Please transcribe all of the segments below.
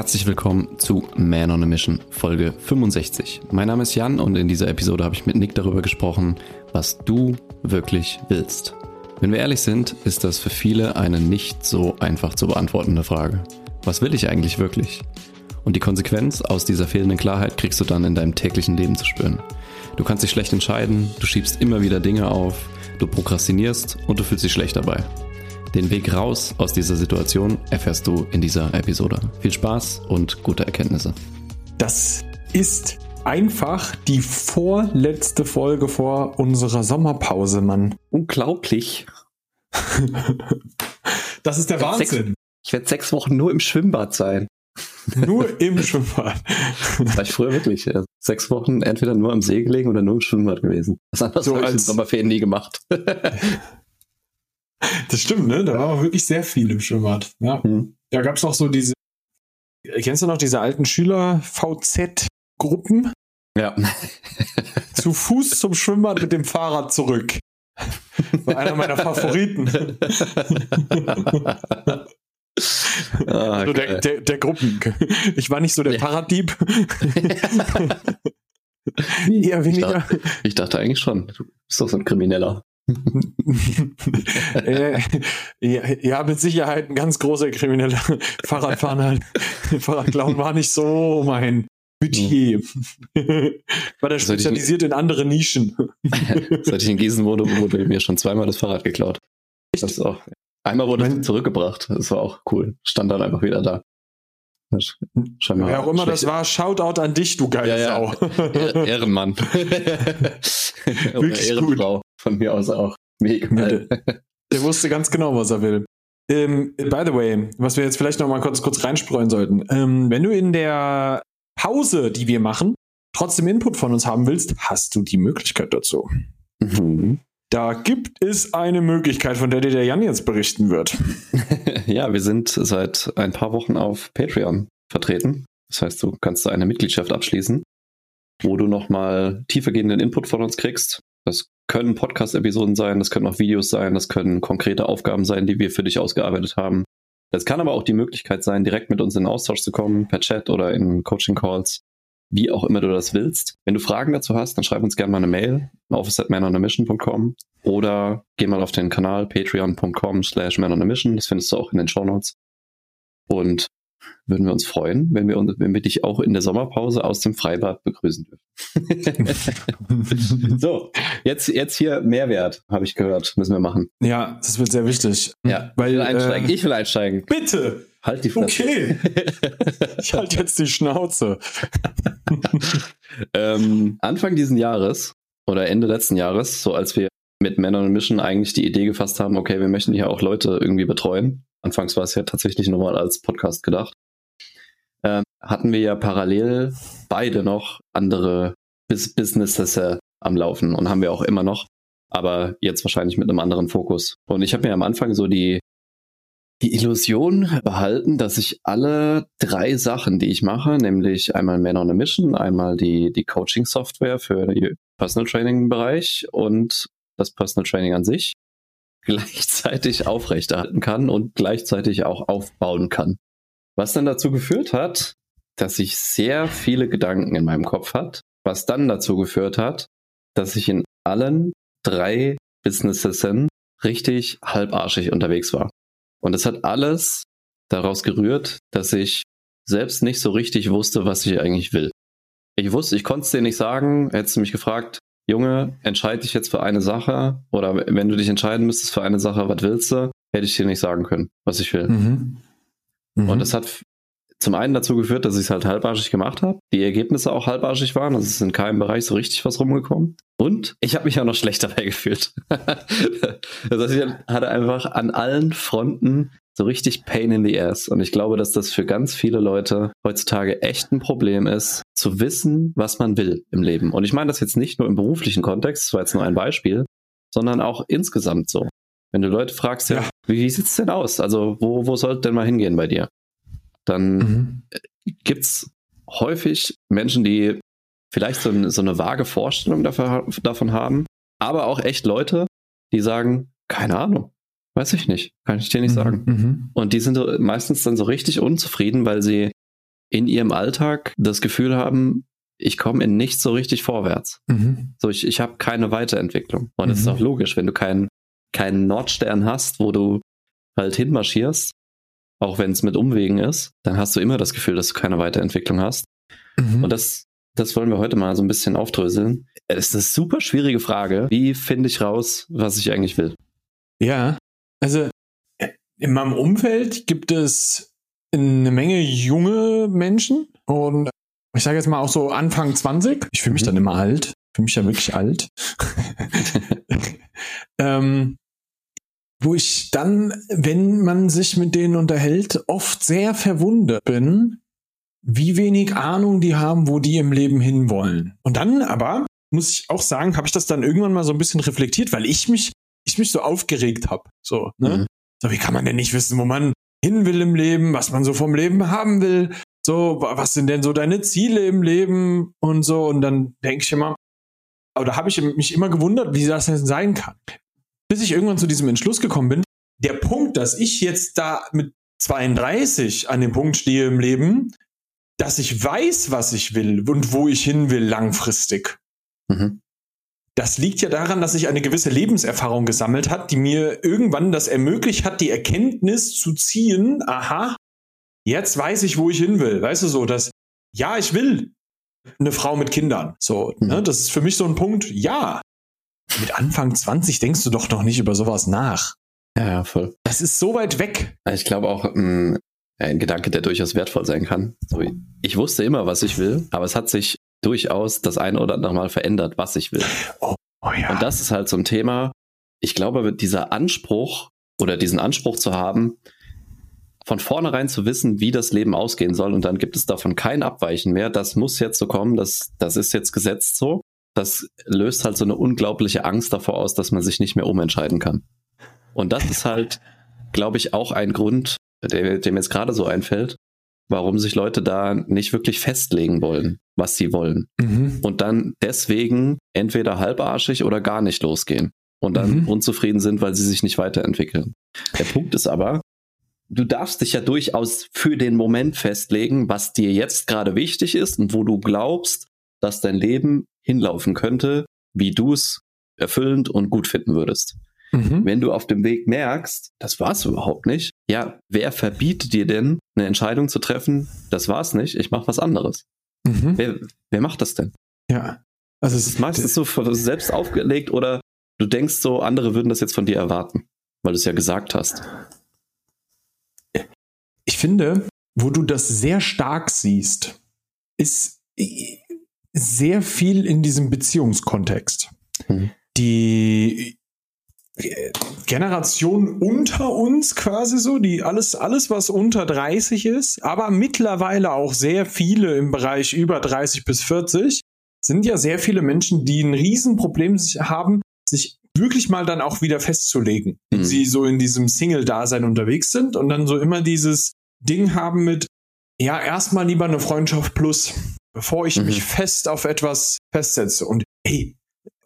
Herzlich willkommen zu Man on a Mission, Folge 65. Mein Name ist Jan und in dieser Episode habe ich mit Nick darüber gesprochen, was du wirklich willst. Wenn wir ehrlich sind, ist das für viele eine nicht so einfach zu beantwortende Frage. Was will ich eigentlich wirklich? Und die Konsequenz aus dieser fehlenden Klarheit kriegst du dann in deinem täglichen Leben zu spüren. Du kannst dich schlecht entscheiden, du schiebst immer wieder Dinge auf, du prokrastinierst und du fühlst dich schlecht dabei. Den Weg raus aus dieser Situation erfährst du in dieser Episode. Viel Spaß und gute Erkenntnisse. Das ist einfach die vorletzte Folge vor unserer Sommerpause, Mann. Unglaublich. das ist der Wahnsinn. Sechs, ich werde sechs Wochen nur im Schwimmbad sein. Nur im Schwimmbad. Das war ich früher wirklich. Ja. Sechs Wochen entweder nur am See gelegen oder nur im Schwimmbad gewesen. Das andere so habe ich in Sommerferien nie gemacht. Das stimmt, ne? Da war auch wirklich sehr viel im Schwimmbad. Ja. Mhm. Da gab es noch so diese, kennst du noch diese alten Schüler-VZ-Gruppen? Ja. Zu Fuß zum Schwimmbad mit dem Fahrrad zurück. War einer meiner Favoriten. Ah, also der, der, der, Gruppen. Ich war nicht so der ja. Fahrraddieb. Eher weniger. Ich dachte, ich dachte eigentlich schon. Du bist doch so ein Krimineller. Äh, ja, mit Sicherheit ein ganz großer krimineller Fahrradfahren halt. Fahrradklauen war nicht so mein Metier. war der spezialisiert in andere Nischen. Seit ich in Gießen wurde, wurde mir schon zweimal das Fahrrad geklaut. Das auch, einmal wurde es zurückgebracht. Das war auch cool. Stand dann einfach wieder da. Wer auch immer das war, Shoutout an dich, du geile ja, Sau. Ja. Ehrenmann. Oder Ehrenfrau. Von mir aus auch. Mega. Der wusste ganz genau, was er will. Ähm, by the way, was wir jetzt vielleicht noch mal kurz, kurz reinstreuen sollten. Ähm, wenn du in der Pause, die wir machen, trotzdem Input von uns haben willst, hast du die Möglichkeit dazu. Mhm. Da gibt es eine Möglichkeit, von der dir der Jan jetzt berichten wird. ja, wir sind seit ein paar Wochen auf Patreon vertreten. Das heißt, du kannst eine Mitgliedschaft abschließen, wo du nochmal tiefergehenden Input von uns kriegst. Das können Podcast-Episoden sein, das können auch Videos sein, das können konkrete Aufgaben sein, die wir für dich ausgearbeitet haben. Das kann aber auch die Möglichkeit sein, direkt mit uns in Austausch zu kommen, per Chat oder in Coaching-Calls wie auch immer du das willst. Wenn du Fragen dazu hast, dann schreib uns gerne mal eine Mail, office at manonamission.com oder geh mal auf den Kanal patreon.com slash manonamission. Das findest du auch in den Show Notes. Und würden wir uns freuen, wenn wir, wenn wir dich auch in der Sommerpause aus dem Freibad begrüßen dürfen. so, jetzt, jetzt hier Mehrwert, habe ich gehört, müssen wir machen. Ja, das wird sehr wichtig. Ja, weil, ich will einsteigen. Äh, ich will einsteigen. Bitte! Halt die Fresse. Okay. ich halte jetzt die Schnauze. ähm, Anfang diesen Jahres oder Ende letzten Jahres, so als wir mit on a Mission eigentlich die Idee gefasst haben, okay, wir möchten hier auch Leute irgendwie betreuen. Anfangs war es ja tatsächlich nochmal als Podcast gedacht. Ähm, hatten wir ja parallel beide noch andere Bis Businesses äh, am Laufen und haben wir auch immer noch, aber jetzt wahrscheinlich mit einem anderen Fokus. Und ich habe mir am Anfang so die die Illusion behalten, dass ich alle drei Sachen, die ich mache, nämlich einmal Man on a Mission, einmal die, die Coaching-Software für den Personal Training-Bereich und das Personal Training an sich, gleichzeitig aufrechterhalten kann und gleichzeitig auch aufbauen kann. Was dann dazu geführt hat, dass ich sehr viele Gedanken in meinem Kopf hat, was dann dazu geführt hat, dass ich in allen drei Businesses richtig halbarschig unterwegs war. Und es hat alles daraus gerührt, dass ich selbst nicht so richtig wusste, was ich eigentlich will. Ich wusste, ich konnte es dir nicht sagen, hättest du mich gefragt, Junge, entscheide dich jetzt für eine Sache oder wenn du dich entscheiden müsstest für eine Sache, was willst du, hätte ich dir nicht sagen können, was ich will. Mhm. Mhm. Und das hat zum einen dazu geführt, dass ich es halt halbarschig gemacht habe, die Ergebnisse auch halbarschig waren, also es ist in keinem Bereich so richtig was rumgekommen. Und ich habe mich ja noch schlecht dabei gefühlt. das heißt, ich hatte einfach an allen Fronten so richtig Pain in the Ass. Und ich glaube, dass das für ganz viele Leute heutzutage echt ein Problem ist, zu wissen, was man will im Leben. Und ich meine das jetzt nicht nur im beruflichen Kontext, das war jetzt nur ein Beispiel, sondern auch insgesamt so. Wenn du Leute fragst, ja, ja wie sieht's denn aus? Also, wo, wo sollte denn mal hingehen bei dir? dann mhm. gibt's häufig Menschen, die vielleicht so, so eine vage Vorstellung dafür, davon haben, aber auch echt Leute, die sagen, keine Ahnung, weiß ich nicht, kann ich dir nicht mhm. sagen. Mhm. Und die sind meistens dann so richtig unzufrieden, weil sie in ihrem Alltag das Gefühl haben, ich komme in nichts so richtig vorwärts. Mhm. So, ich, ich habe keine Weiterentwicklung. Und es mhm. ist auch logisch, wenn du keinen keinen Nordstern hast, wo du halt hinmarschierst, auch wenn es mit Umwegen ist, dann hast du immer das Gefühl, dass du keine Weiterentwicklung hast. Mhm. Und das, das wollen wir heute mal so ein bisschen aufdröseln. Es ist eine super schwierige Frage. Wie finde ich raus, was ich eigentlich will? Ja, also in meinem Umfeld gibt es eine Menge junge Menschen und ich sage jetzt mal auch so Anfang 20. Ich fühle mich mhm. dann immer alt. Für mich ja wirklich alt. ähm, wo ich dann, wenn man sich mit denen unterhält, oft sehr verwundert bin, wie wenig Ahnung die haben, wo die im Leben hinwollen. Und dann aber, muss ich auch sagen, habe ich das dann irgendwann mal so ein bisschen reflektiert, weil ich mich, ich mich so aufgeregt habe. So, ne? Mhm. So, wie kann man denn nicht wissen, wo man hin will im Leben, was man so vom Leben haben will? So, was sind denn so deine Ziele im Leben und so? Und dann denke ich immer, oder habe ich mich immer gewundert, wie das denn sein kann. Bis ich irgendwann zu diesem Entschluss gekommen bin, der Punkt, dass ich jetzt da mit 32 an dem Punkt stehe im Leben, dass ich weiß, was ich will und wo ich hin will langfristig. Mhm. Das liegt ja daran, dass ich eine gewisse Lebenserfahrung gesammelt hat, die mir irgendwann das ermöglicht hat, die Erkenntnis zu ziehen, aha, jetzt weiß ich, wo ich hin will. Weißt du so, dass, ja, ich will eine Frau mit Kindern. So, mhm. ne, das ist für mich so ein Punkt, ja. Mit Anfang 20 denkst du doch noch nicht über sowas nach. Ja, ja, voll. Das ist so weit weg. Ich glaube auch, mm, ein Gedanke, der durchaus wertvoll sein kann. Ich wusste immer, was ich will, aber es hat sich durchaus das eine oder andere Mal verändert, was ich will. Oh, oh ja. Und das ist halt so ein Thema. Ich glaube, dieser Anspruch oder diesen Anspruch zu haben, von vornherein zu wissen, wie das Leben ausgehen soll und dann gibt es davon kein Abweichen mehr. Das muss jetzt so kommen, das, das ist jetzt gesetzt so. Das löst halt so eine unglaubliche Angst davor aus, dass man sich nicht mehr umentscheiden kann. Und das ist halt, glaube ich, auch ein Grund, der, mir jetzt gerade so einfällt, warum sich Leute da nicht wirklich festlegen wollen, was sie wollen. Mhm. Und dann deswegen entweder halbarschig oder gar nicht losgehen und dann mhm. unzufrieden sind, weil sie sich nicht weiterentwickeln. Der Punkt ist aber, du darfst dich ja durchaus für den Moment festlegen, was dir jetzt gerade wichtig ist und wo du glaubst, dass dein Leben hinlaufen könnte, wie du es erfüllend und gut finden würdest. Mhm. Wenn du auf dem Weg merkst, das war's überhaupt nicht, ja, wer verbietet dir denn, eine Entscheidung zu treffen, das war's nicht, ich mach was anderes? Mhm. Wer, wer macht das denn? Ja. Also es ist meistens so selbst aufgelegt oder du denkst so, andere würden das jetzt von dir erwarten, weil du es ja gesagt hast. Ich finde, wo du das sehr stark siehst, ist sehr viel in diesem Beziehungskontext. Mhm. Die Generation unter uns quasi so, die alles, alles, was unter 30 ist, aber mittlerweile auch sehr viele im Bereich über 30 bis 40, sind ja sehr viele Menschen, die ein Riesenproblem haben, sich wirklich mal dann auch wieder festzulegen. Mhm. Sie so in diesem Single-Dasein unterwegs sind und dann so immer dieses Ding haben mit, ja, erstmal lieber eine Freundschaft plus, bevor ich mhm. mich fest auf etwas festsetze. Und hey,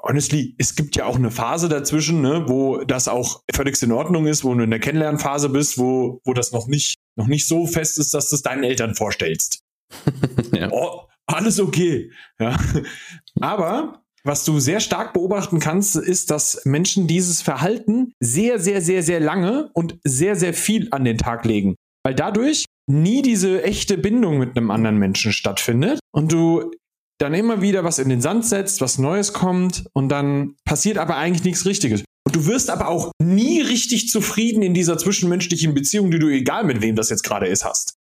honestly, es gibt ja auch eine Phase dazwischen, ne, wo das auch völlig in Ordnung ist, wo du in der Kennenlernphase bist, wo, wo das noch nicht, noch nicht so fest ist, dass du es deinen Eltern vorstellst. ja. oh, alles okay. Ja. Aber was du sehr stark beobachten kannst, ist, dass Menschen dieses Verhalten sehr, sehr, sehr, sehr lange und sehr, sehr viel an den Tag legen. Weil dadurch nie diese echte Bindung mit einem anderen Menschen stattfindet und du dann immer wieder was in den Sand setzt, was Neues kommt und dann passiert aber eigentlich nichts Richtiges. Und du wirst aber auch nie richtig zufrieden in dieser zwischenmenschlichen Beziehung, die du egal mit wem das jetzt gerade ist hast.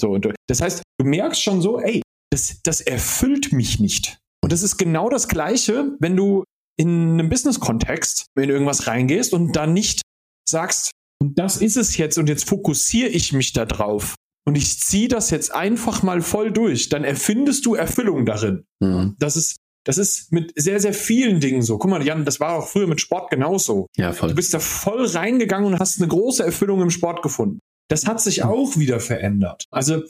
So, und das heißt, du merkst schon so, ey, das, das erfüllt mich nicht. Und das ist genau das Gleiche, wenn du in einem Business-Kontext in irgendwas reingehst und dann nicht sagst, und das ist es jetzt und jetzt fokussiere ich mich da drauf und ich ziehe das jetzt einfach mal voll durch, dann erfindest du Erfüllung darin. Mhm. Das ist das ist mit sehr, sehr vielen Dingen so. Guck mal, Jan, das war auch früher mit Sport genauso. Ja, voll. Du bist da voll reingegangen und hast eine große Erfüllung im Sport gefunden. Das hat sich auch wieder verändert. Also,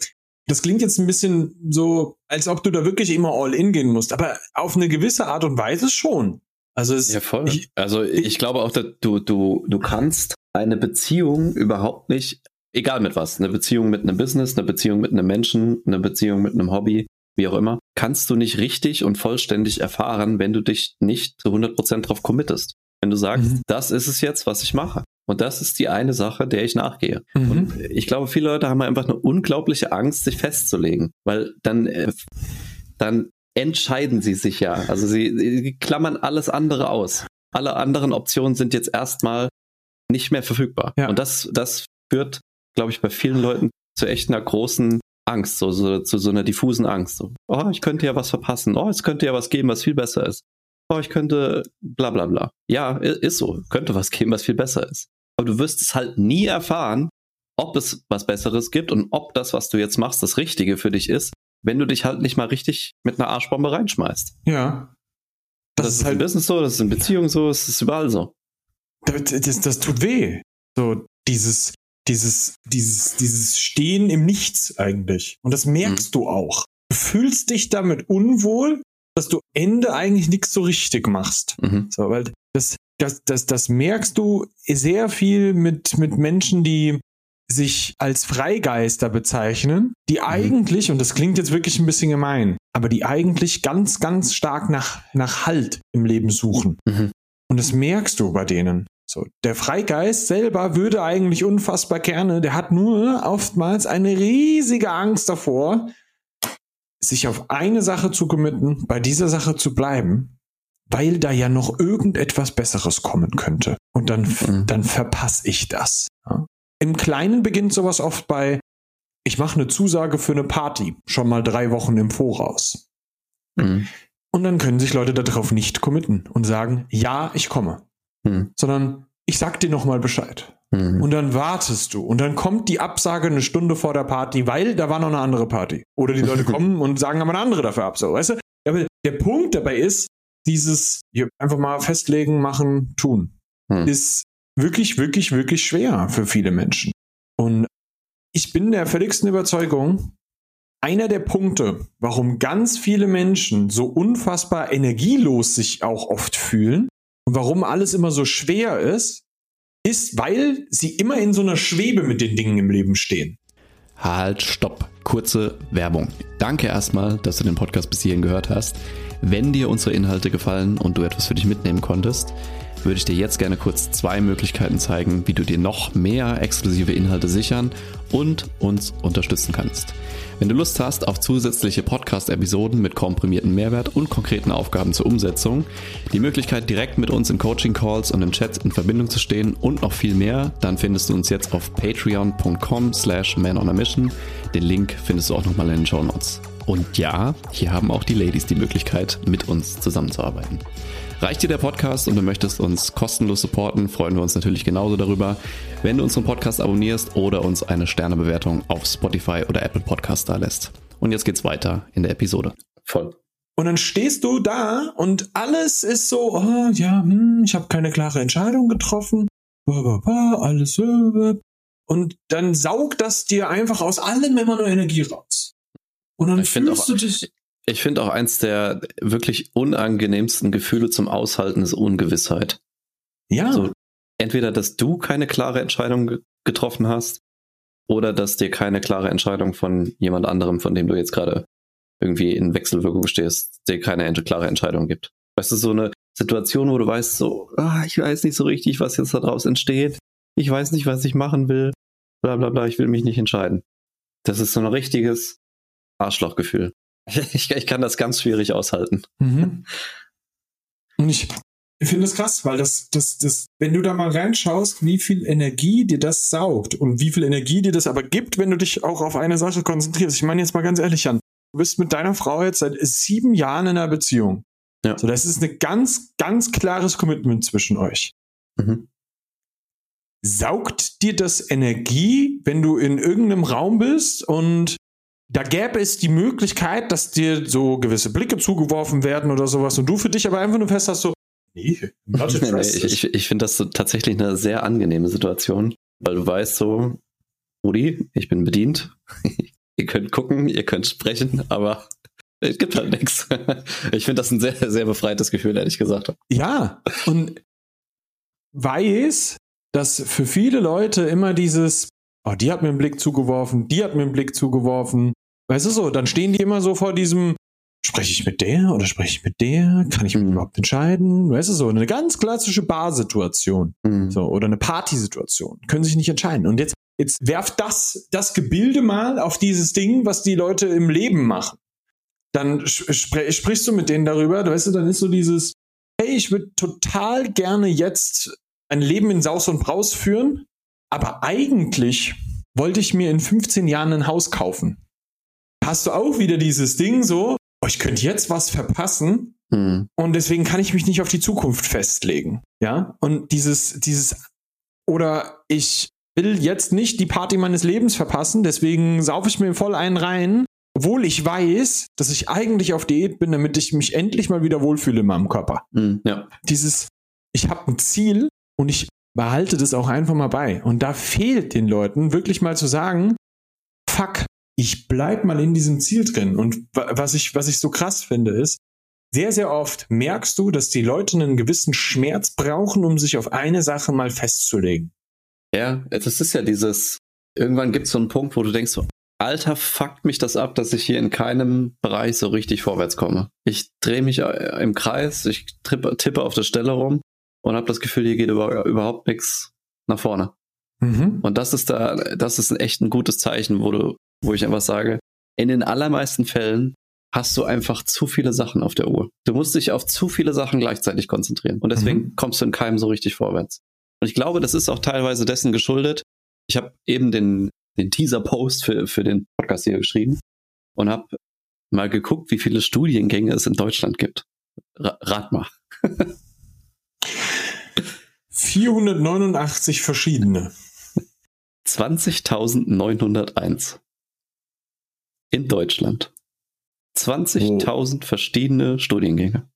das klingt jetzt ein bisschen so, als ob du da wirklich immer all in gehen musst, aber auf eine gewisse Art und Weise schon. Also es, ja, voll. Ich, also ich, ich glaube auch, dass du, du, du kannst eine Beziehung überhaupt nicht egal mit was, eine Beziehung mit einem Business, eine Beziehung mit einem Menschen, eine Beziehung mit einem Hobby, wie auch immer, kannst du nicht richtig und vollständig erfahren, wenn du dich nicht zu 100% drauf committest. Wenn du sagst, mhm. das ist es jetzt, was ich mache. Und das ist die eine Sache, der ich nachgehe. Mhm. Und ich glaube, viele Leute haben einfach eine unglaubliche Angst, sich festzulegen, weil dann, äh, dann entscheiden sie sich ja. Also sie, sie klammern alles andere aus. Alle anderen Optionen sind jetzt erstmal nicht mehr verfügbar. Ja. Und das, das führt, glaube ich, bei vielen Leuten zu echt einer großen Angst, so, so, zu so einer diffusen Angst. So, oh, ich könnte ja was verpassen. Oh, es könnte ja was geben, was viel besser ist. Oh, ich könnte bla bla bla. Ja, ist so. Könnte was geben, was viel besser ist. Aber du wirst es halt nie erfahren, ob es was Besseres gibt und ob das, was du jetzt machst, das Richtige für dich ist, wenn du dich halt nicht mal richtig mit einer Arschbombe reinschmeißt. Ja. Das, das ist halt Business so, das ist in Beziehungen so, das ist überall so. Das, das, das tut weh. So, dieses, dieses, dieses, dieses Stehen im Nichts eigentlich. Und das merkst mhm. du auch. Du fühlst dich damit unwohl, dass du Ende eigentlich nichts so richtig machst. Mhm. So, weil das, das, das, das merkst du sehr viel mit, mit Menschen, die sich als Freigeister bezeichnen, die mhm. eigentlich, und das klingt jetzt wirklich ein bisschen gemein, aber die eigentlich ganz, ganz stark nach, nach Halt im Leben suchen. Mhm. Und das merkst du bei denen. So, der Freigeist selber würde eigentlich unfassbar gerne, der hat nur oftmals eine riesige Angst davor, sich auf eine Sache zu committen, bei dieser Sache zu bleiben, weil da ja noch irgendetwas Besseres kommen könnte. Und dann, mhm. dann verpasse ich das. Ja? Im Kleinen beginnt sowas oft bei, ich mache eine Zusage für eine Party, schon mal drei Wochen im Voraus. Mhm. Und dann können sich Leute darauf nicht committen und sagen, ja, ich komme. Mhm. Sondern ich sag dir nochmal Bescheid. Mhm. Und dann wartest du. Und dann kommt die Absage eine Stunde vor der Party, weil da war noch eine andere Party. Oder die Leute kommen und sagen aber eine andere dafür ab. So, weißt du? Aber der Punkt dabei ist, dieses einfach mal festlegen, machen, tun, mhm. ist wirklich, wirklich, wirklich schwer für viele Menschen. Und ich bin der völligsten Überzeugung, einer der Punkte, warum ganz viele Menschen so unfassbar energielos sich auch oft fühlen und warum alles immer so schwer ist, ist, weil sie immer in so einer Schwebe mit den Dingen im Leben stehen. Halt, stopp. Kurze Werbung. Danke erstmal, dass du den Podcast bis hierhin gehört hast. Wenn dir unsere Inhalte gefallen und du etwas für dich mitnehmen konntest, würde ich dir jetzt gerne kurz zwei Möglichkeiten zeigen, wie du dir noch mehr exklusive Inhalte sichern und uns unterstützen kannst. Wenn du Lust hast auf zusätzliche Podcast-Episoden mit komprimierten Mehrwert und konkreten Aufgaben zur Umsetzung, die Möglichkeit direkt mit uns in Coaching-Calls und im Chat in Verbindung zu stehen und noch viel mehr, dann findest du uns jetzt auf patreon.com slash manonamission. Den Link findest du auch nochmal in den Show Notes. Und ja, hier haben auch die Ladies die Möglichkeit, mit uns zusammenzuarbeiten. Reicht dir der Podcast und du möchtest uns kostenlos supporten, freuen wir uns natürlich genauso darüber, wenn du unseren Podcast abonnierst oder uns eine Sternebewertung auf Spotify oder Apple Podcast da lässt. Und jetzt geht's weiter in der Episode. Voll. Und dann stehst du da und alles ist so, oh, ja, hm, ich habe keine klare Entscheidung getroffen. Alles. Und dann saugt das dir einfach aus allem immer nur Energie raus. Und dann ich fühlst auch, du dich. Ich finde auch eins der wirklich unangenehmsten Gefühle zum Aushalten ist Ungewissheit. Ja. Also, entweder, dass du keine klare Entscheidung getroffen hast oder dass dir keine klare Entscheidung von jemand anderem, von dem du jetzt gerade irgendwie in Wechselwirkung stehst, dir keine klare Entscheidung gibt. Weißt du, so eine Situation, wo du weißt, so, ah, ich weiß nicht so richtig, was jetzt daraus entsteht. Ich weiß nicht, was ich machen will. Bla bla bla, ich will mich nicht entscheiden. Das ist so ein richtiges Arschlochgefühl. Ich, ich kann das ganz schwierig aushalten. Mhm. Und ich, finde das krass, weil das, das, das, wenn du da mal reinschaust, wie viel Energie dir das saugt und wie viel Energie dir das aber gibt, wenn du dich auch auf eine Sache konzentrierst. Ich meine jetzt mal ganz ehrlich an, du bist mit deiner Frau jetzt seit sieben Jahren in einer Beziehung. Ja. So, das ist ein ganz, ganz klares Commitment zwischen euch. Mhm. Saugt dir das Energie, wenn du in irgendeinem Raum bist und da gäbe es die Möglichkeit, dass dir so gewisse Blicke zugeworfen werden oder sowas und du für dich aber einfach nur fest hast so, nee, nee, ich, ich, ich finde das so tatsächlich eine sehr angenehme Situation, weil du weißt so, Rudi, ich bin bedient, ihr könnt gucken, ihr könnt sprechen, aber es gibt halt nichts. Ich finde das ein sehr, sehr befreites Gefühl, ehrlich gesagt. Ja, und weiß, dass für viele Leute immer dieses oh, die hat mir einen Blick zugeworfen, die hat mir einen Blick zugeworfen. Weißt du so, dann stehen die immer so vor diesem, spreche ich mit der oder spreche ich mit der? Kann ich mich überhaupt entscheiden? Weißt du so, eine ganz klassische Barsituation. Mhm. So, oder eine Partysituation. Können sich nicht entscheiden. Und jetzt, jetzt werft das, das Gebilde mal auf dieses Ding, was die Leute im Leben machen. Dann spr sprichst du mit denen darüber, weißt du, dann ist so dieses, hey, ich würde total gerne jetzt ein Leben in Saus und Braus führen, aber eigentlich wollte ich mir in 15 Jahren ein Haus kaufen. Hast du auch wieder dieses Ding so, oh, ich könnte jetzt was verpassen Mhm. und deswegen kann ich mich nicht auf die Zukunft festlegen. Ja, und dieses, dieses, oder ich will jetzt nicht die Party meines Lebens verpassen, deswegen saufe ich mir voll einen rein, obwohl ich weiß, dass ich eigentlich auf Diät bin, damit ich mich endlich mal wieder wohlfühle in meinem Körper. Mhm. Ja. Dieses, ich habe ein Ziel und ich behalte das auch einfach mal bei. Und da fehlt den Leuten wirklich mal zu sagen, fuck, ich bleib mal in diesem Ziel drin. Und wa- was ich, was ich so krass finde, ist, sehr, sehr oft merkst du, dass die Leute einen gewissen Schmerz brauchen, um sich auf eine Sache mal festzulegen. Ja, das ist ja dieses, irgendwann gibt es so einen Punkt, wo du denkst, so, Alter, fuckt mich das ab, dass ich hier in keinem Bereich so richtig vorwärts komme. Ich drehe mich äh, im Kreis, ich tippe auf der Stelle rum und habe das Gefühl, hier geht über, überhaupt nichts nach vorne. Mhm. Und das ist da, das ist ein echt ein gutes Zeichen, wo du, wo ich einfach sage, in den allermeisten Fällen hast du einfach zu viele Sachen auf der Uhr. Du musst dich auf zu viele Sachen gleichzeitig konzentrieren. Und deswegen kommst du in keinem so richtig vorwärts. Und ich glaube, das ist auch teilweise dessen geschuldet. Ich habe eben den, den Teaser-Post für, für den Podcast hier geschrieben und habe mal geguckt, wie viele Studiengänge es in Deutschland gibt. Ra rat mal. 489 verschiedene. 20.901. In Deutschland. 20.000 verschiedene Studiengänge.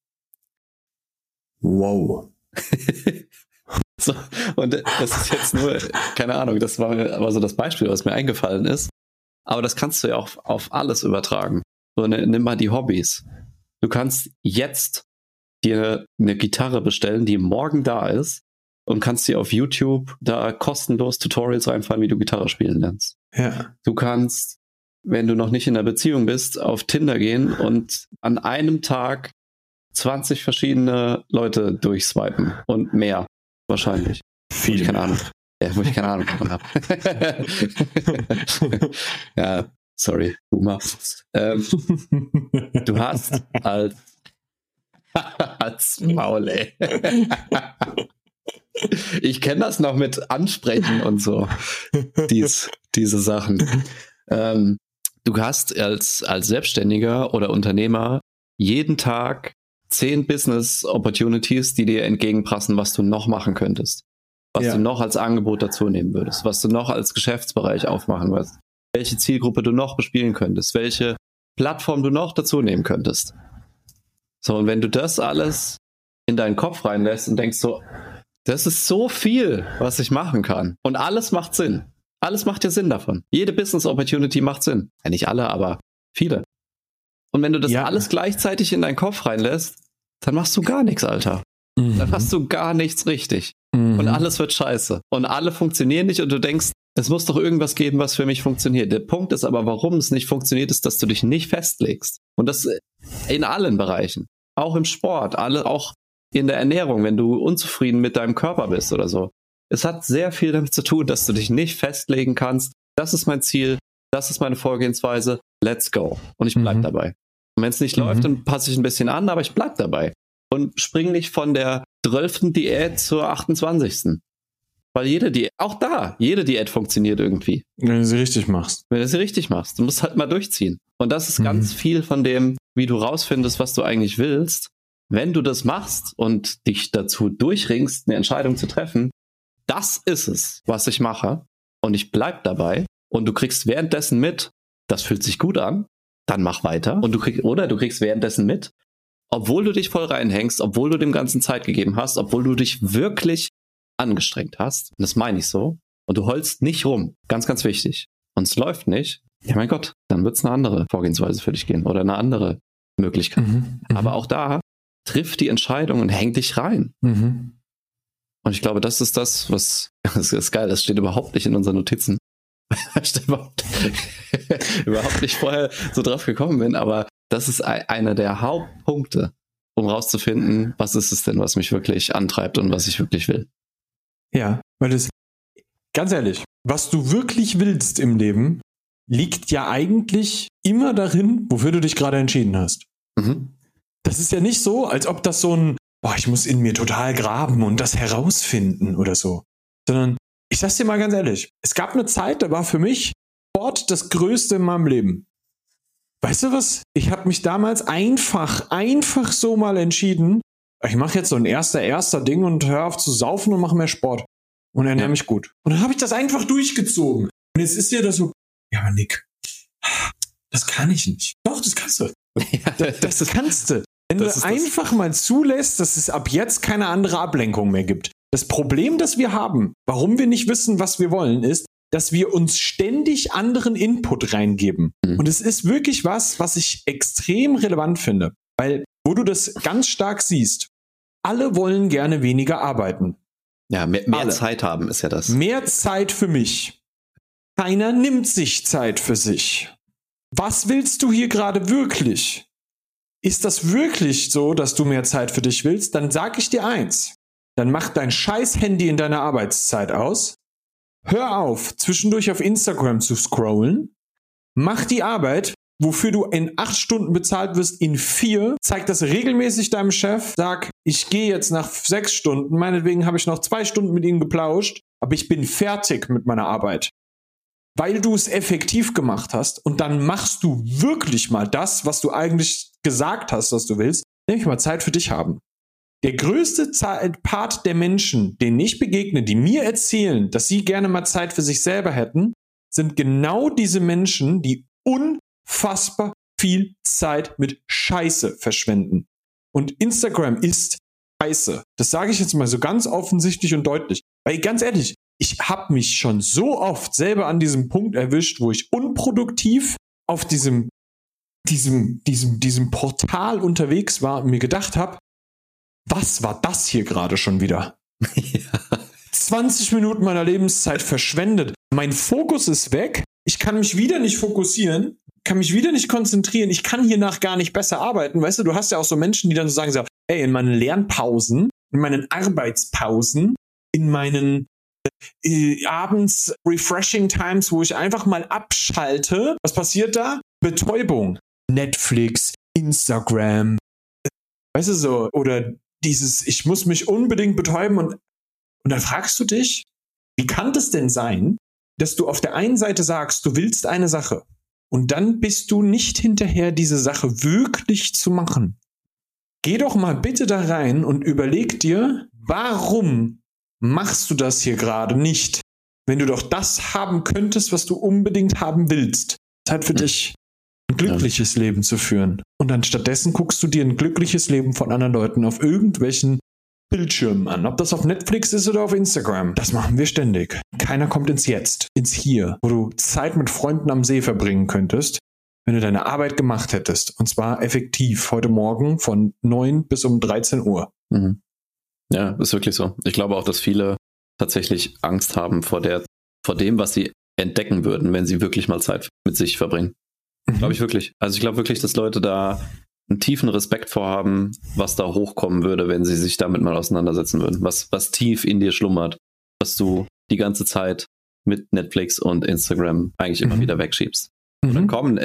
Wow. So, und das ist jetzt nur, keine Ahnung, das war, war so das Beispiel, was mir eingefallen ist. Aber das kannst du ja auch auf alles übertragen. So, ne, nimm mal die Hobbys. Du kannst jetzt dir eine Gitarre bestellen, die morgen da ist und kannst dir auf YouTube da kostenlos Tutorials reinfahren, wie du Gitarre spielen lernst. Ja. Du kannst, wenn du noch nicht in der Beziehung bist, auf Tinder gehen und an einem Tag 20 verschiedene Leute durchswipen und mehr wahrscheinlich. Wo ich keine Ahnung. Ja, wo ich keine Ahnung davon habe. ja, sorry, Boomer. Ähm, du hast als als Maul, ey. Ich kenne das noch mit Ansprechen und so. Dies, diese Sachen. Ähm, du hast als, als Selbstständiger oder Unternehmer jeden Tag zehn Business Opportunities, die dir entgegenpassen, was du noch machen könntest. Was Ja. du noch als Angebot dazu nehmen würdest, was du noch als Geschäftsbereich aufmachen würdest, welche Zielgruppe du noch bespielen könntest, welche Plattform du noch dazu nehmen könntest. So, und wenn du das alles in deinen Kopf reinlässt und denkst so, das ist so viel, was ich machen kann. Und alles macht Sinn. Alles macht ja Sinn davon. Jede Business Opportunity macht Sinn. Ja, nicht alle, aber viele. Und wenn du das Ja. alles gleichzeitig in deinen Kopf reinlässt, dann machst du gar nichts, Alter. Dann machst du gar nichts richtig. Mhm. Und alles wird scheiße. Und alle funktionieren nicht und du denkst, es muss doch irgendwas geben, was für mich funktioniert. Der Punkt ist aber, warum es nicht funktioniert, ist, dass du dich nicht festlegst. Und das in allen Bereichen. Auch im Sport, alle, auch in der Ernährung, wenn du unzufrieden mit deinem Körper bist oder so. Es hat sehr viel damit zu tun, dass du dich nicht festlegen kannst. Das ist mein Ziel, das ist meine Vorgehensweise, let's go. Und ich bleib Mhm. dabei. Und wenn es nicht Mhm. läuft, dann passe ich ein bisschen an, aber ich bleib dabei. Und spring nicht von der 12. Diät zur 28. Weil jede Diät, auch da, jede Diät funktioniert irgendwie. Wenn du sie richtig machst. Wenn du sie richtig machst. Du musst halt mal durchziehen. Und das ist Mhm. ganz viel von dem, wie du rausfindest, was du eigentlich willst. Wenn du das machst und dich dazu durchringst, eine Entscheidung zu treffen, das ist es, was ich mache. Und ich bleib dabei. Und du kriegst währenddessen mit, das fühlt sich gut an, dann mach weiter. Und du kriegst, oder du kriegst währenddessen mit, obwohl du dich voll reinhängst, obwohl du dem Ganzen Zeit gegeben hast, obwohl du dich wirklich angestrengt hast. Und das meine ich so. Und du holst nicht rum. Ganz, ganz wichtig. Und es läuft nicht. Ja, mein Gott, dann wird es eine andere Vorgehensweise für dich gehen oder eine andere Möglichkeit. Mhm. Aber auch da triff die Entscheidung und häng dich rein. Mhm. Und ich glaube, das ist das, was, das ist geil, das steht überhaupt nicht in unseren Notizen. ich überhaupt, überhaupt nicht vorher so drauf gekommen bin, aber das ist einer der Hauptpunkte, um rauszufinden, was ist es denn, was mich wirklich antreibt und was ich wirklich will. Ja, weil das, ganz ehrlich, was du wirklich willst im Leben, liegt ja eigentlich immer darin, wofür du dich gerade entschieden hast. Mhm. Das ist ja nicht so, als ob das so ein, boah, ich muss in mir total graben und das herausfinden oder so. Sondern, ich sag's dir mal ganz ehrlich, es gab eine Zeit, da war für mich Sport das Größte in meinem Leben. Weißt du was? Ich habe mich damals einfach, einfach so mal entschieden, ich mache jetzt so ein erster, erster Ding und höre auf zu saufen und mache mehr Sport und ernähre ja. mich gut. Und dann habe ich das einfach durchgezogen. Und jetzt ist ja das so, ja, aber Nick, das kann ich nicht. Doch, das kannst du. Ja, das, das kannst du. Wenn du einfach mal zulässt, dass es ab jetzt keine andere Ablenkung mehr gibt. Das Problem, das wir haben, warum wir nicht wissen, was wir wollen, ist, dass wir uns ständig anderen Input reingeben. Mhm. Und es ist wirklich was, was ich extrem relevant finde. Weil, wo du das ganz stark siehst, alle wollen gerne weniger arbeiten. Ja, mehr, mehr Zeit haben ist ja das. Mehr Zeit für mich. Keiner nimmt sich Zeit für sich. Was willst du hier gerade wirklich? Ist das wirklich so, dass du mehr Zeit für dich willst? Dann sag ich dir eins. Dann mach dein scheiß Handy in deiner Arbeitszeit aus. Hör auf, zwischendurch auf Instagram zu scrollen. Mach die Arbeit, wofür du in acht Stunden bezahlt wirst, in vier. Zeig das regelmäßig deinem Chef. Sag, ich gehe jetzt nach sechs Stunden. Meinetwegen habe ich noch zwei Stunden mit ihnen geplauscht, aber ich bin fertig mit meiner Arbeit weil du es effektiv gemacht hast und dann machst du wirklich mal das, was du eigentlich gesagt hast, was du willst, nämlich mal Zeit für dich haben. Der größte Part der Menschen, denen ich begegne, die mir erzählen, dass sie gerne mal Zeit für sich selber hätten, sind genau diese Menschen, die unfassbar viel Zeit mit Scheiße verschwenden. Und Instagram ist Scheiße. Das sage ich jetzt mal so ganz offensichtlich und deutlich. Weil ganz ehrlich, ich habe mich schon so oft selber an diesem Punkt erwischt, wo ich unproduktiv auf diesem, diesem, diesem, diesem Portal unterwegs war und mir gedacht habe, was war das hier gerade schon wieder? Ja. 20 Minuten meiner Lebenszeit verschwendet. Mein Fokus ist weg. Ich kann mich wieder nicht fokussieren, kann mich wieder nicht konzentrieren. Ich kann hiernach gar nicht besser arbeiten. Weißt du, du hast ja auch so Menschen, die dann so sagen, so, ey, in meinen Lernpausen, in meinen Arbeitspausen, in meinen äh, abends Refreshing Times, wo ich einfach mal abschalte. Was passiert da? Betäubung. Netflix, Instagram. Weißt du so? Oder dieses, ich muss mich unbedingt betäuben und, und dann fragst du dich, wie kann das denn sein, dass du auf der einen Seite sagst, du willst eine Sache und dann bist du nicht hinterher, diese Sache wirklich zu machen. Geh doch mal bitte da rein und überleg dir, warum machst du das hier gerade nicht, wenn du doch das haben könntest, was du unbedingt haben willst. Zeit für dich, ein glückliches ja. Leben zu führen. Und dann stattdessen guckst du dir ein glückliches Leben von anderen Leuten auf irgendwelchen Bildschirmen an. Ob das auf Netflix ist oder auf Instagram. Das machen wir ständig. Keiner kommt ins Jetzt, ins Hier, wo du Zeit mit Freunden am See verbringen könntest, wenn du deine Arbeit gemacht hättest. Und zwar effektiv heute Morgen von 9 bis um 13 Uhr. Mhm. Ja, ist wirklich so. Ich glaube auch, dass viele tatsächlich Angst haben vor der, vor dem, was sie entdecken würden, wenn sie wirklich mal Zeit mit sich verbringen. Mhm. Glaube ich wirklich. Also ich glaube wirklich, dass Leute da einen tiefen Respekt vorhaben, was da hochkommen würde, wenn sie sich damit mal auseinandersetzen würden. Was, was tief in dir schlummert, was du die ganze Zeit mit Netflix und Instagram eigentlich immer mhm. wieder wegschiebst. Mhm. Und dann kommen,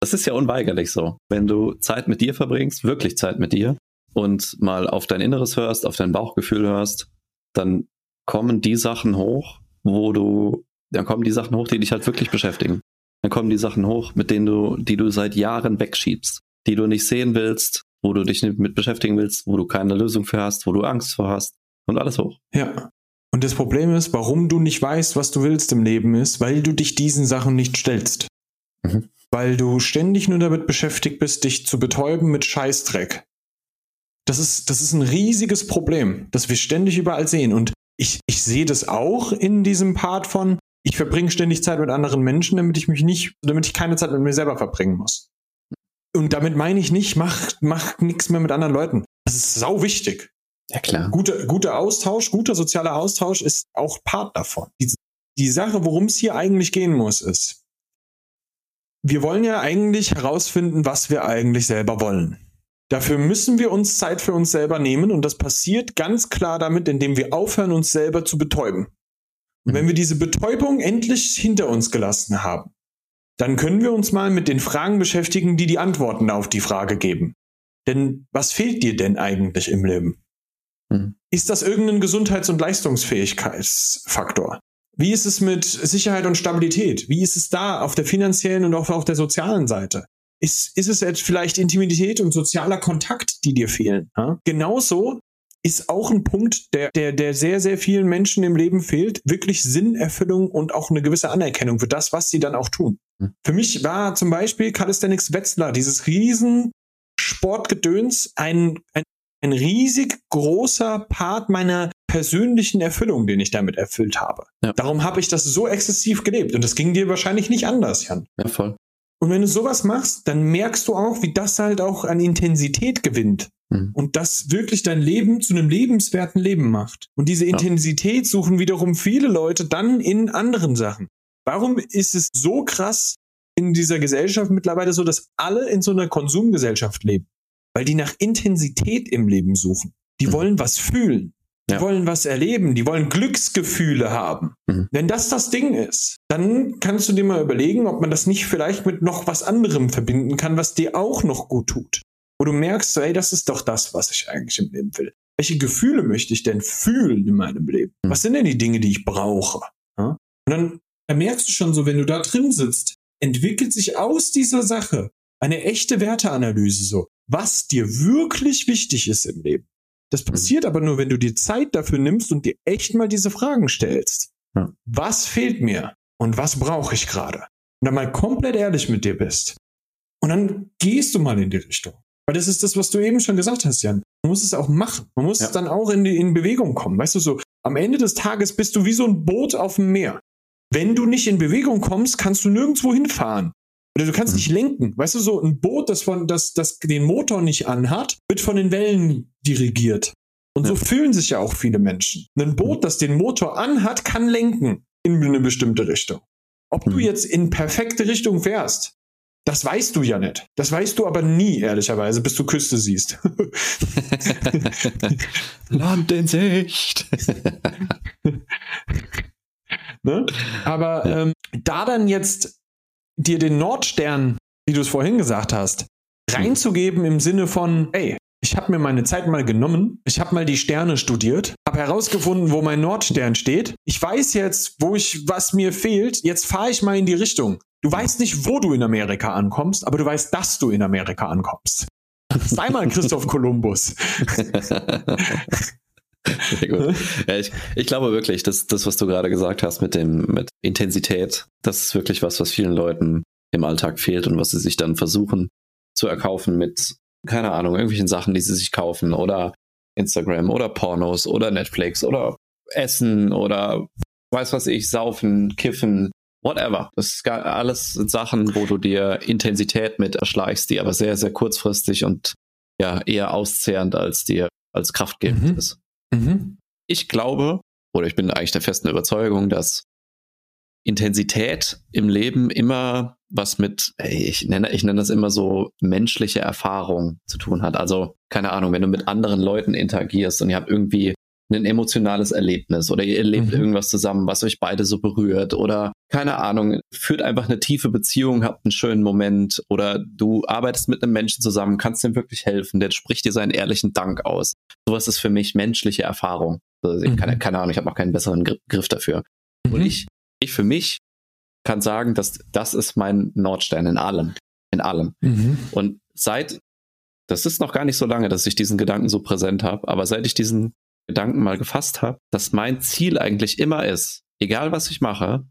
das ist ja unweigerlich so. Wenn du Zeit mit dir verbringst, wirklich Zeit mit dir, und mal auf dein Inneres hörst, auf dein Bauchgefühl hörst, dann kommen die Sachen hoch, wo du, dann kommen die Sachen hoch, die dich halt wirklich beschäftigen. Dann kommen die Sachen hoch, mit denen du, die du seit Jahren wegschiebst, die du nicht sehen willst, wo du dich nicht mit beschäftigen willst, wo du keine Lösung für hast, wo du Angst vor hast und alles hoch. Ja. Und das Problem ist, warum du nicht weißt, was du willst im Leben ist, weil du dich diesen Sachen nicht stellst. Mhm. Weil du ständig nur damit beschäftigt bist, dich zu betäuben mit Scheißdreck. Das ist, das ist ein riesiges Problem, das wir ständig überall sehen. Und ich, ich sehe das auch in diesem Part von, ich verbringe ständig Zeit mit anderen Menschen, damit ich mich nicht, damit ich keine Zeit mit mir selber verbringen muss. Und damit meine ich nicht, mach, mach nichts mehr mit anderen Leuten. Das ist sau wichtig. Ja, klar. Guter, guter Austausch, guter sozialer Austausch ist auch Part davon. Diese, die Sache, worum es hier eigentlich gehen muss, ist, wir wollen ja eigentlich herausfinden, was wir eigentlich selber wollen. Dafür müssen wir uns Zeit für uns selber nehmen und das passiert ganz klar damit, indem wir aufhören, uns selber zu betäuben. Und wenn wir diese Betäubung endlich hinter uns gelassen haben, dann können wir uns mal mit den Fragen beschäftigen, die die Antworten auf die Frage geben. Denn was fehlt dir denn eigentlich im Leben? Mhm. Ist das irgendein Gesundheits- und Leistungsfähigkeitsfaktor? Wie ist es mit Sicherheit und Stabilität? Wie ist es da auf der finanziellen und auch auf der sozialen Seite? Ist, ist es jetzt vielleicht Intimität und sozialer Kontakt, die dir fehlen? Ja? Genauso ist auch ein Punkt, der, der, der sehr, sehr vielen Menschen im Leben fehlt, wirklich Sinnerfüllung und auch eine gewisse Anerkennung für das, was sie dann auch tun. Mhm. Für mich war zum Beispiel Calisthenics Wetzlar, dieses riesen Sportgedöns, ein, ein, ein riesig großer Part meiner persönlichen Erfüllung, den ich damit erfüllt habe. Ja. Darum habe ich das so exzessiv gelebt und das ging dir wahrscheinlich nicht anders, Jan. Ja, voll. Und wenn du sowas machst, dann merkst du auch, wie das halt auch an Intensität gewinnt. Mhm. Und das wirklich dein Leben zu einem lebenswerten Leben macht. Und diese Intensität suchen wiederum viele Leute dann in anderen Sachen. Warum ist es so krass in dieser Gesellschaft mittlerweile so, dass alle in so einer Konsumgesellschaft leben? Weil die nach Intensität im Leben suchen. Die mhm. wollen was fühlen. Die ja. wollen was erleben, die wollen Glücksgefühle haben. Mhm. Wenn das das Ding ist, dann kannst du dir mal überlegen, ob man das nicht vielleicht mit noch was anderem verbinden kann, was dir auch noch gut tut. Wo du merkst, so, ey, das ist doch das, was ich eigentlich im Leben will. Welche Gefühle möchte ich denn fühlen in meinem Leben? Mhm. Was sind denn die Dinge, die ich brauche? Ja? Und dann, dann merkst du schon so, wenn du da drin sitzt, entwickelt sich aus dieser Sache eine echte Werteanalyse so, was dir wirklich wichtig ist im Leben. Das mhm. passiert aber nur, wenn du dir Zeit dafür nimmst und dir echt mal diese Fragen stellst. Ja. Was fehlt mir und was brauche ich gerade? Und dann mal komplett ehrlich mit dir bist. Und dann gehst du mal in die Richtung. Weil das ist das, was du eben schon gesagt hast, Jan. Man muss es auch machen. Man muss ja. dann auch in, die, in Bewegung kommen. Weißt du, so am Ende des Tages bist du wie so ein Boot auf dem Meer. Wenn du nicht in Bewegung kommst, kannst du nirgendwo hinfahren. Oder du kannst mhm. nicht lenken. Weißt du, so ein Boot, das von, das, das den Motor nicht anhat, wird von den Wellen dirigiert. Und ja. so fühlen sich ja auch viele Menschen. Ein Boot, das den Motor anhat, kann lenken in eine bestimmte Richtung. Ob mhm. du jetzt in perfekte Richtung fährst, das weißt du ja nicht. Das weißt du aber nie, ehrlicherweise, bis du Küste siehst. Land in Sicht. ne? Aber ähm, da dann jetzt dir den Nordstern, wie du es vorhin gesagt hast, reinzugeben im Sinne von, ey, ich habe mir meine Zeit mal genommen, ich habe mal die Sterne studiert, habe herausgefunden, wo mein Nordstern steht. Ich weiß jetzt, wo ich was mir fehlt. Jetzt fahre ich mal in die Richtung. Du weißt nicht, wo du in Amerika ankommst, aber du weißt, dass du in Amerika ankommst. Sei mal Christoph Kolumbus. Ja, ich, ich glaube wirklich, dass das, was du gerade gesagt hast mit dem mit Intensität, das ist wirklich was, was vielen Leuten im Alltag fehlt und was sie sich dann versuchen zu erkaufen mit, keine Ahnung, irgendwelchen Sachen, die sie sich kaufen oder Instagram oder Pornos oder Netflix oder Essen oder weiß was ich, saufen, kiffen, whatever. Das ist alles Sachen, wo du dir Intensität mit erschleichst, die aber sehr, sehr kurzfristig und ja eher auszehrend als dir als kraftgebend mhm. ist. Mhm. Ich glaube, oder ich bin eigentlich der festen Überzeugung, dass Intensität im Leben immer was mit, ich nenne, ich nenne das immer so menschliche Erfahrung zu tun hat. Also, keine Ahnung, wenn du mit anderen Leuten interagierst und ihr habt irgendwie ein emotionales Erlebnis oder ihr erlebt mhm. irgendwas zusammen, was euch beide so berührt oder keine Ahnung, führt einfach eine tiefe Beziehung, habt einen schönen Moment oder du arbeitest mit einem Menschen zusammen, kannst ihm wirklich helfen, der spricht dir seinen ehrlichen Dank aus. Sowas ist für mich menschliche Erfahrung. Also ich, mhm. keine, keine Ahnung, ich habe noch keinen besseren Griff dafür. Mhm. Und ich, ich für mich kann sagen, dass das ist mein Nordstern in allem. In allem. Mhm. Und seit, das ist noch gar nicht so lange, dass ich diesen Gedanken so präsent habe, aber seit ich diesen Gedanken mal gefasst habe, dass mein Ziel eigentlich immer ist, egal was ich mache,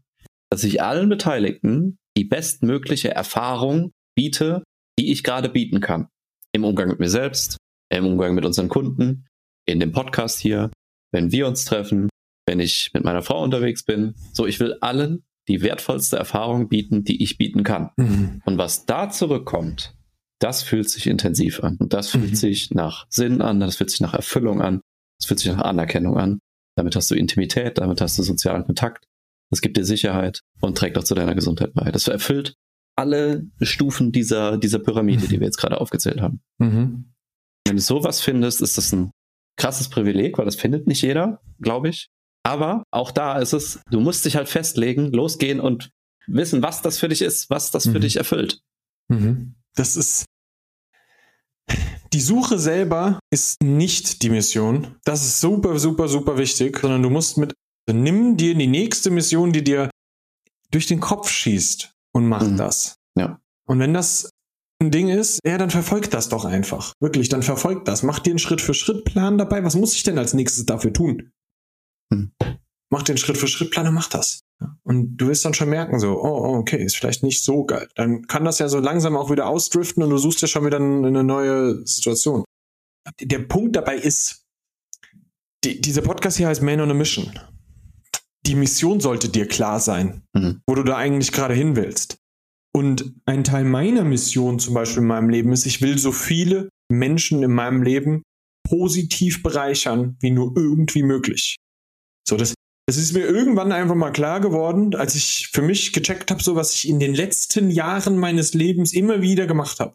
dass ich allen Beteiligten die bestmögliche Erfahrung biete, die ich gerade bieten kann. Im Umgang mit mir selbst, im Umgang mit unseren Kunden, in dem Podcast hier, wenn wir uns treffen, wenn ich mit meiner Frau unterwegs bin. So, ich will allen die wertvollste Erfahrung bieten, die ich bieten kann. Mhm. Und was da zurückkommt, das fühlt sich intensiv an. Und das fühlt mhm. sich nach Sinn an, das fühlt sich nach Erfüllung an, es fühlt sich nach Anerkennung an. Damit hast du Intimität, damit hast du sozialen Kontakt. das gibt dir Sicherheit und trägt auch zu deiner Gesundheit bei. Das erfüllt alle Stufen dieser, dieser Pyramide, die wir jetzt gerade aufgezählt haben. Mhm. Wenn du sowas findest, ist das ein krasses Privileg, weil das findet nicht jeder, glaube ich. Aber auch da ist es, du musst dich halt festlegen, losgehen und wissen, was das für dich ist, was das für Mhm. dich erfüllt. Mhm. Das ist. Die Suche selber ist nicht die Mission. Das ist super, super, super wichtig, sondern du musst mit. Nimm dir die nächste Mission, die dir durch den Kopf schießt und mach Mhm. das. Ja. Und wenn das ein Ding ist, ja, dann verfolg das doch einfach. Wirklich, dann verfolg das. Mach dir einen Schritt-für-Schritt-Plan dabei. Was muss ich denn als nächstes dafür tun? Hm. Mach den Schritt-für-Schritt-Plan und mach das. Und du wirst dann schon merken, so, oh, oh, okay, ist vielleicht nicht so geil. Dann kann das ja so langsam auch wieder ausdriften und du suchst ja schon wieder eine neue Situation. Der Punkt dabei ist, die, dieser Podcast hier heißt Man on a Mission. Die Mission sollte dir klar sein, Mhm. wo du da eigentlich gerade hin willst. Und ein Teil meiner Mission zum Beispiel in meinem Leben ist, ich will so viele Menschen in meinem Leben positiv bereichern, wie nur irgendwie möglich. So, das, das ist mir irgendwann einfach mal klar geworden, als ich für mich gecheckt habe, so was ich in den letzten Jahren meines Lebens immer wieder gemacht habe.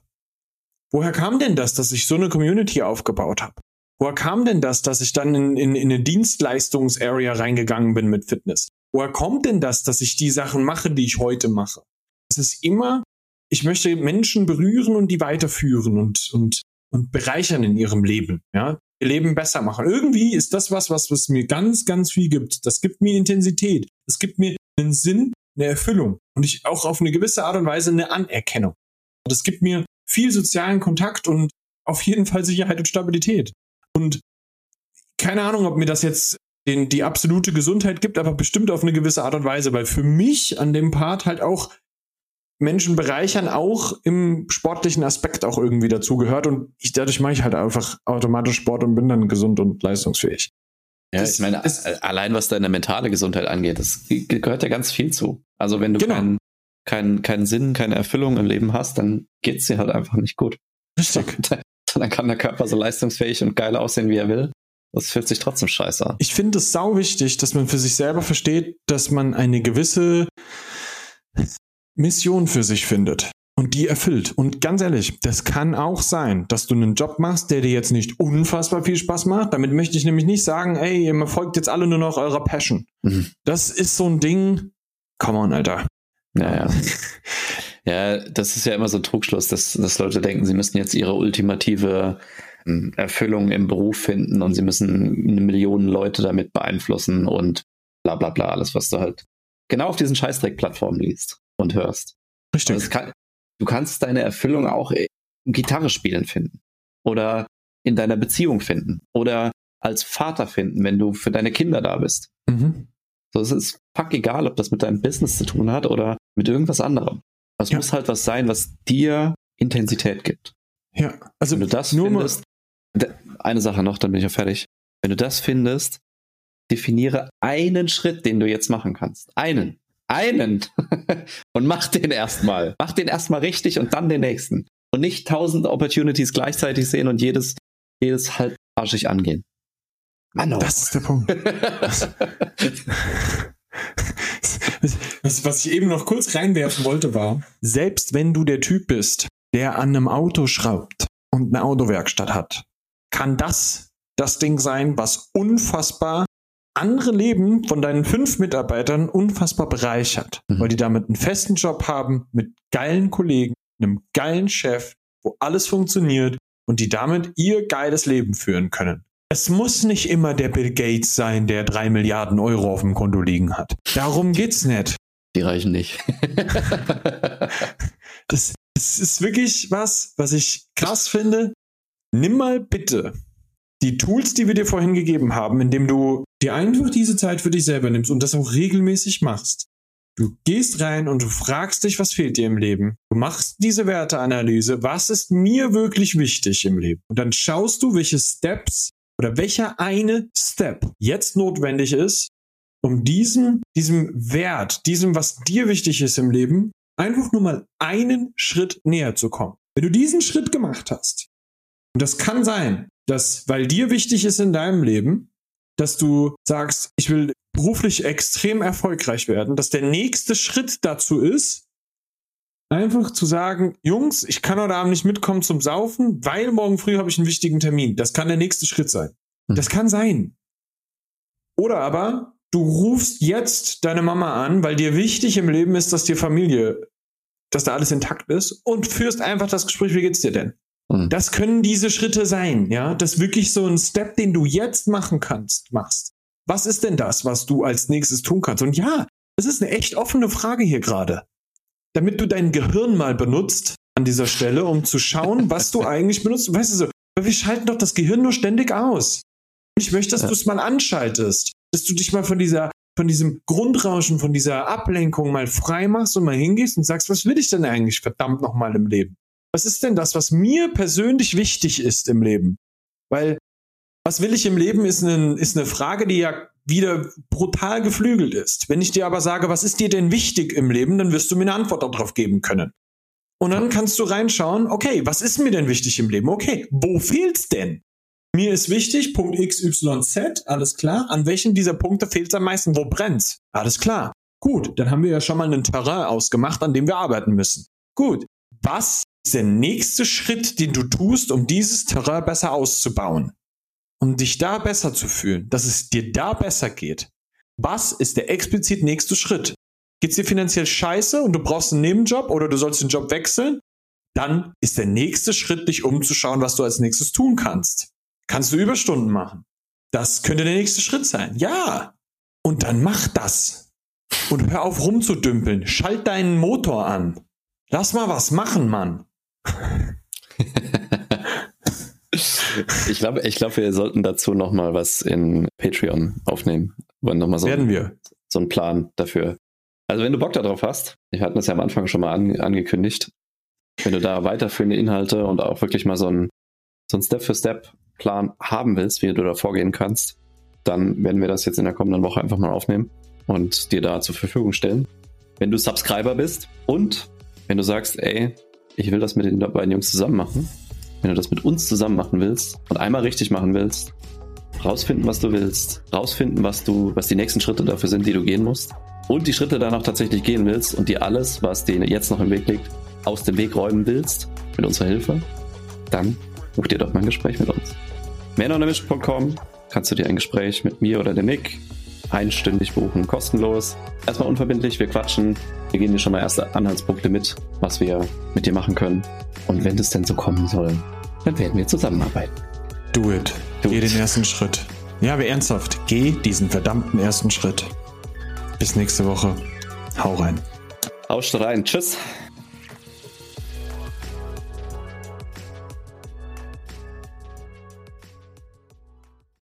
Woher kam denn das, dass ich so eine Community aufgebaut habe? Woher kam denn das, dass ich dann in, in, in eine Dienstleistungsarea reingegangen bin mit Fitness? Woher kommt denn das, dass ich die Sachen mache, die ich heute mache? Es ist immer, ich möchte Menschen berühren und die weiterführen und, und, und bereichern in ihrem Leben, ja, ihr Leben besser machen. Irgendwie ist das was, was, was mir ganz, ganz viel gibt. Das gibt mir Intensität. Das gibt mir einen Sinn, eine Erfüllung und ich auch auf eine gewisse Art und Weise eine Anerkennung. Das gibt mir viel sozialen Kontakt und auf jeden Fall Sicherheit und Stabilität. Und keine Ahnung, ob mir das jetzt den, die absolute Gesundheit gibt, aber bestimmt auf eine gewisse Art und Weise, weil für mich an dem Part halt auch Menschen bereichern auch im sportlichen Aspekt auch irgendwie dazugehört und ich, dadurch mache ich halt einfach automatisch Sport und bin dann gesund und leistungsfähig. Ja, Das ich meine, a- allein was deine mentale Gesundheit angeht, das ge- gehört ja ganz viel zu. Also wenn du Genau. keinen keinen keinen Sinn, keine Erfüllung im Leben hast, dann geht's dir halt einfach nicht gut. Richtig. Dann kann der Körper so leistungsfähig und geil aussehen, wie er will. Das fühlt sich trotzdem scheiße an. Ich finde es sau wichtig, dass man für sich selber versteht, dass man eine gewisse Mission für sich findet und die erfüllt. Und ganz ehrlich, das kann auch sein, dass du einen Job machst, der dir jetzt nicht unfassbar viel Spaß macht. Damit möchte ich nämlich nicht sagen, ey, ihr folgt jetzt alle nur noch eurer Passion. Mhm. Das ist so ein Ding. Come on, Alter. Ja, ja. das ist ja immer so ein Trugschluss, dass, dass Leute denken, sie müssen jetzt ihre ultimative ähm, Erfüllung im Beruf finden und sie müssen eine Million Leute damit beeinflussen und bla bla bla, alles, was du halt genau auf diesen Scheißdreck-Plattformen liest und hörst. Richtig. Also kann, du kannst deine Erfüllung auch im Gitarre spielen finden oder in deiner Beziehung finden oder als Vater finden, wenn du für deine Kinder da bist. Mhm. So, es ist fuck egal, ob das mit deinem Business zu tun hat oder mit irgendwas anderem. Es Ja. muss halt was sein, was dir Intensität gibt. Ja, also Wenn du das nur findest, eine Sache noch, dann bin ich ja fertig. Wenn du das findest, definiere einen Schritt, den du jetzt machen kannst. Einen. Einen. und mach den erstmal. Mach den erstmal richtig und dann den nächsten. Und nicht tausend Opportunities gleichzeitig sehen und jedes, jedes halt arschig angehen. Mann, oh. das ist der Punkt. Was, was ich eben noch kurz reinwerfen wollte, war, selbst wenn du der Typ bist, der an einem Auto schraubt und eine Autowerkstatt hat, kann das das Ding sein, was unfassbar andere Leben von deinen fünf Mitarbeitern unfassbar bereichert, Mhm. weil die damit einen festen Job haben, mit geilen Kollegen, einem geilen Chef, wo alles funktioniert und die damit ihr geiles Leben führen können. Es muss nicht immer der Bill Gates sein, der drei Milliarden Euro auf dem Konto liegen hat. Darum geht's nicht. Die reichen nicht. Das, das ist wirklich was, was ich krass finde. Nimm mal bitte die Tools, die wir dir vorhin gegeben haben, indem du dir einfach diese Zeit für dich selber nimmst und das auch regelmäßig machst. Du gehst rein und du fragst dich, was fehlt dir im Leben. Du machst diese Werteanalyse. Was ist mir wirklich wichtig im Leben? Und dann schaust du, welche Steps oder welcher eine Step jetzt notwendig ist, um diesem, diesem Wert, diesem, was dir wichtig ist im Leben, einfach nur mal einen Schritt näher zu kommen. Wenn du diesen Schritt gemacht hast, und das kann sein, dass, weil dir wichtig ist in deinem Leben, dass du sagst, ich will beruflich extrem erfolgreich werden, dass der nächste Schritt dazu ist, einfach zu sagen, Jungs, ich kann heute Abend nicht mitkommen zum Saufen, weil morgen früh habe ich einen wichtigen Termin. Das kann der nächste Schritt sein. Hm. Das kann sein. Oder aber du rufst jetzt deine Mama an, weil dir wichtig im Leben ist, dass dir Familie, dass da alles intakt ist und führst einfach das Gespräch, wie geht's dir denn? Hm. Das können diese Schritte sein, ja, das wirklich so ein Step, den du jetzt machen kannst, machst. Was ist denn das, was du als nächstes tun kannst? Und ja, das ist eine echt offene Frage hier gerade. Damit du dein Gehirn mal benutzt an dieser Stelle, um zu schauen, was du eigentlich benutzt. Weißt du so, weil wir schalten doch das Gehirn nur ständig aus. Ich möchte, dass Ja. du es mal anschaltest, dass du dich mal von dieser, von diesem Grundrauschen, von dieser Ablenkung mal frei machst und mal hingehst und sagst, was will ich denn eigentlich verdammt nochmal im Leben? Was ist denn das, was mir persönlich wichtig ist im Leben? Weil, was will ich im Leben, ist, ein, ist eine Frage, die ja wieder brutal geflügelt ist. Wenn ich dir aber sage, was ist dir denn wichtig im Leben, dann wirst du mir eine Antwort darauf geben können. Und dann kannst du reinschauen, okay, was ist mir denn wichtig im Leben? Okay, wo fehlt's denn? Mir ist wichtig, Punkt X, Y, Z, alles klar. An welchen dieser Punkte fehlt's am meisten? Wo brennt's? Alles klar. Gut, dann haben wir ja schon mal einen Terrain ausgemacht, an dem wir arbeiten müssen. Gut. Was ist der nächste Schritt, den du tust, um dieses Terrain besser auszubauen? Um dich da besser zu fühlen, dass es dir da besser geht. Was ist der explizit nächste Schritt? Geht's dir finanziell scheiße und du brauchst einen Nebenjob oder du sollst den Job wechseln? Dann ist der nächste Schritt, dich umzuschauen, was du als nächstes tun kannst. Kannst du Überstunden machen? Das könnte der nächste Schritt sein. Ja. Und dann mach das. Und hör auf rumzudümpeln. Schalt deinen Motor an. Lass mal was machen, Mann. Ich glaube, ich glaube, wir sollten dazu noch mal was in Patreon aufnehmen. Wollen noch mal so, Werden wir. so einen Plan dafür. Also wenn du Bock darauf hast, wir hatten das ja am Anfang schon mal an, angekündigt, wenn du da weiterführende Inhalte und auch wirklich mal so einen so einen Step-für-Step-Plan haben willst, wie du da vorgehen kannst, dann werden wir das jetzt in der kommenden Woche einfach mal aufnehmen und dir da zur Verfügung stellen. Wenn du Subscriber bist und wenn du sagst, ey, ich will das mit den beiden Jungs zusammen machen, wenn du das mit uns zusammen machen willst und einmal richtig machen willst, rausfinden, was du willst, rausfinden, was du, was die nächsten Schritte dafür sind, die du gehen musst und die Schritte danach tatsächlich gehen willst und dir alles, was dir jetzt noch im Weg liegt, aus dem Weg räumen willst, mit unserer Hilfe, dann buch dir doch mal ein Gespräch mit uns. männeruntermission.com kannst du dir ein Gespräch mit mir oder dem Nick einstündig buchen, kostenlos. Erstmal unverbindlich, wir quatschen, wir geben dir schon mal erste Anhaltspunkte mit, was wir mit dir machen können. Und wenn es denn so kommen soll, dann werden wir zusammenarbeiten. Do it. Do Geh it. den ersten Schritt. Ja, aber ernsthaft. Geh diesen verdammten ersten Schritt. Bis nächste Woche. Hau rein. Haust rein, tschüss.